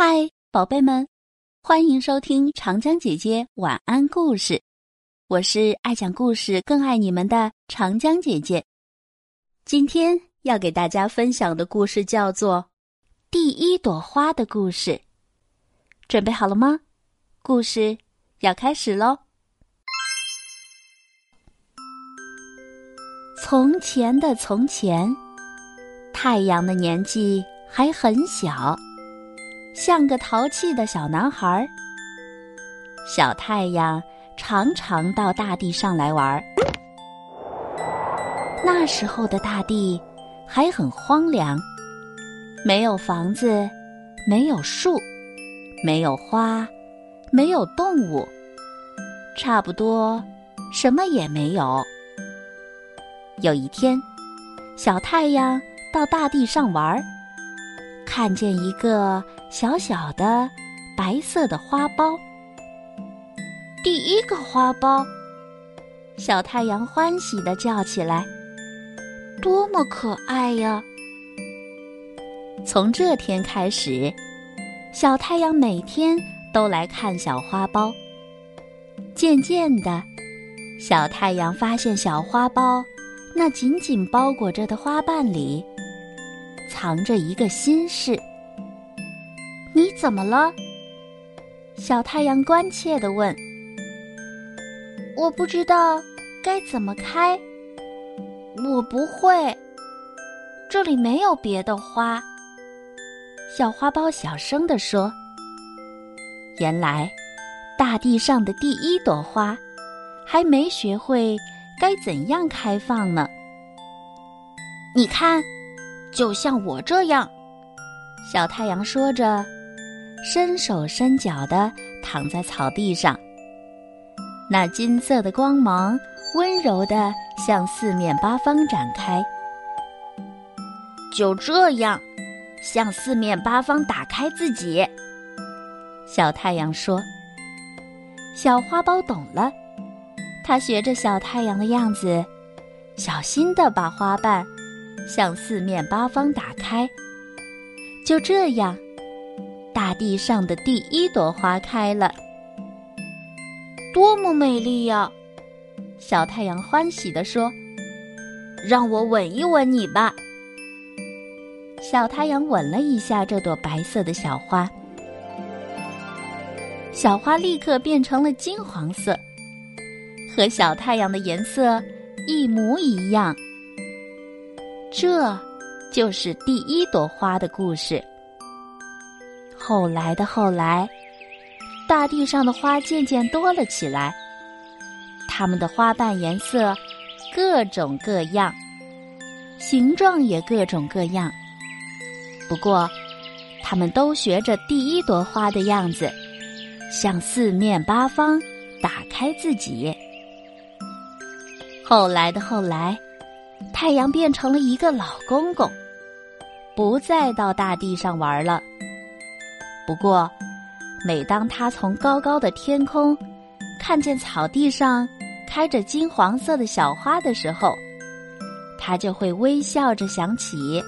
嗨，宝贝们，欢迎收听长江姐姐晚安故事。我是爱讲故事、更爱你们的长江姐姐。今天要给大家分享的故事叫做《第一朵花的故事》。准备好了吗？故事要开始喽！从前的从前，太阳的年纪还很小。像个淘气的小男孩，小太阳常常到大地上来玩。那时候的大地还很荒凉，没有房子，没有树，没有花，没有动物，差不多什么也没有。有一天，小太阳到大地上玩，看见一个。小小的白色的花苞，第一个花苞，小太阳欢喜的叫起来：“多么可爱呀！”从这天开始，小太阳每天都来看小花苞。渐渐的，小太阳发现小花苞那紧紧包裹着的花瓣里，藏着一个心事。你怎么了？小太阳关切的问。我不知道该怎么开。我不会。这里没有别的花。小花苞小声的说。原来，大地上的第一朵花，还没学会该怎样开放呢。你看，就像我这样。小太阳说着。伸手伸脚的躺在草地上，那金色的光芒温柔的向四面八方展开。就这样，向四面八方打开自己。小太阳说：“小花苞懂了，它学着小太阳的样子，小心的把花瓣向四面八方打开。就这样。”大地上的第一朵花开了，多么美丽呀！小太阳欢喜地说：“让我吻一吻你吧。”小太阳吻了一下这朵白色的小花，小花立刻变成了金黄色，和小太阳的颜色一模一样。这，就是第一朵花的故事。后来的后来，大地上的花渐渐多了起来。它们的花瓣颜色各种各样，形状也各种各样。不过，它们都学着第一朵花的样子，向四面八方打开自己。后来的后来，太阳变成了一个老公公，不再到大地上玩了。不过，每当他从高高的天空看见草地上开着金黄色的小花的时候，他就会微笑着想起，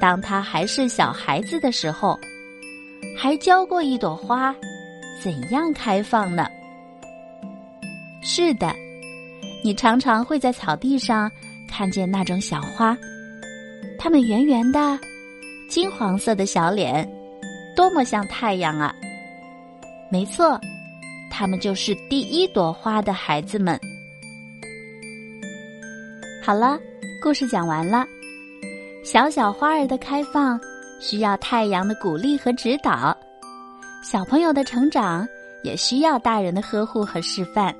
当他还是小孩子的时候，还教过一朵花怎样开放呢？是的，你常常会在草地上看见那种小花，它们圆圆的、金黄色的小脸。多么像太阳啊！没错，它们就是第一朵花的孩子们。好了，故事讲完了。小小花儿的开放需要太阳的鼓励和指导，小朋友的成长也需要大人的呵护和示范。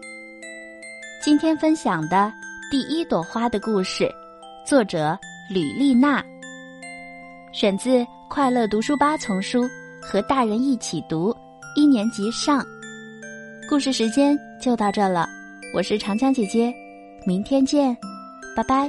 今天分享的《第一朵花》的故事，作者吕丽娜，选自《快乐读书吧》丛书。和大人一起读一年级上，故事时间就到这了。我是长江姐姐，明天见，拜拜。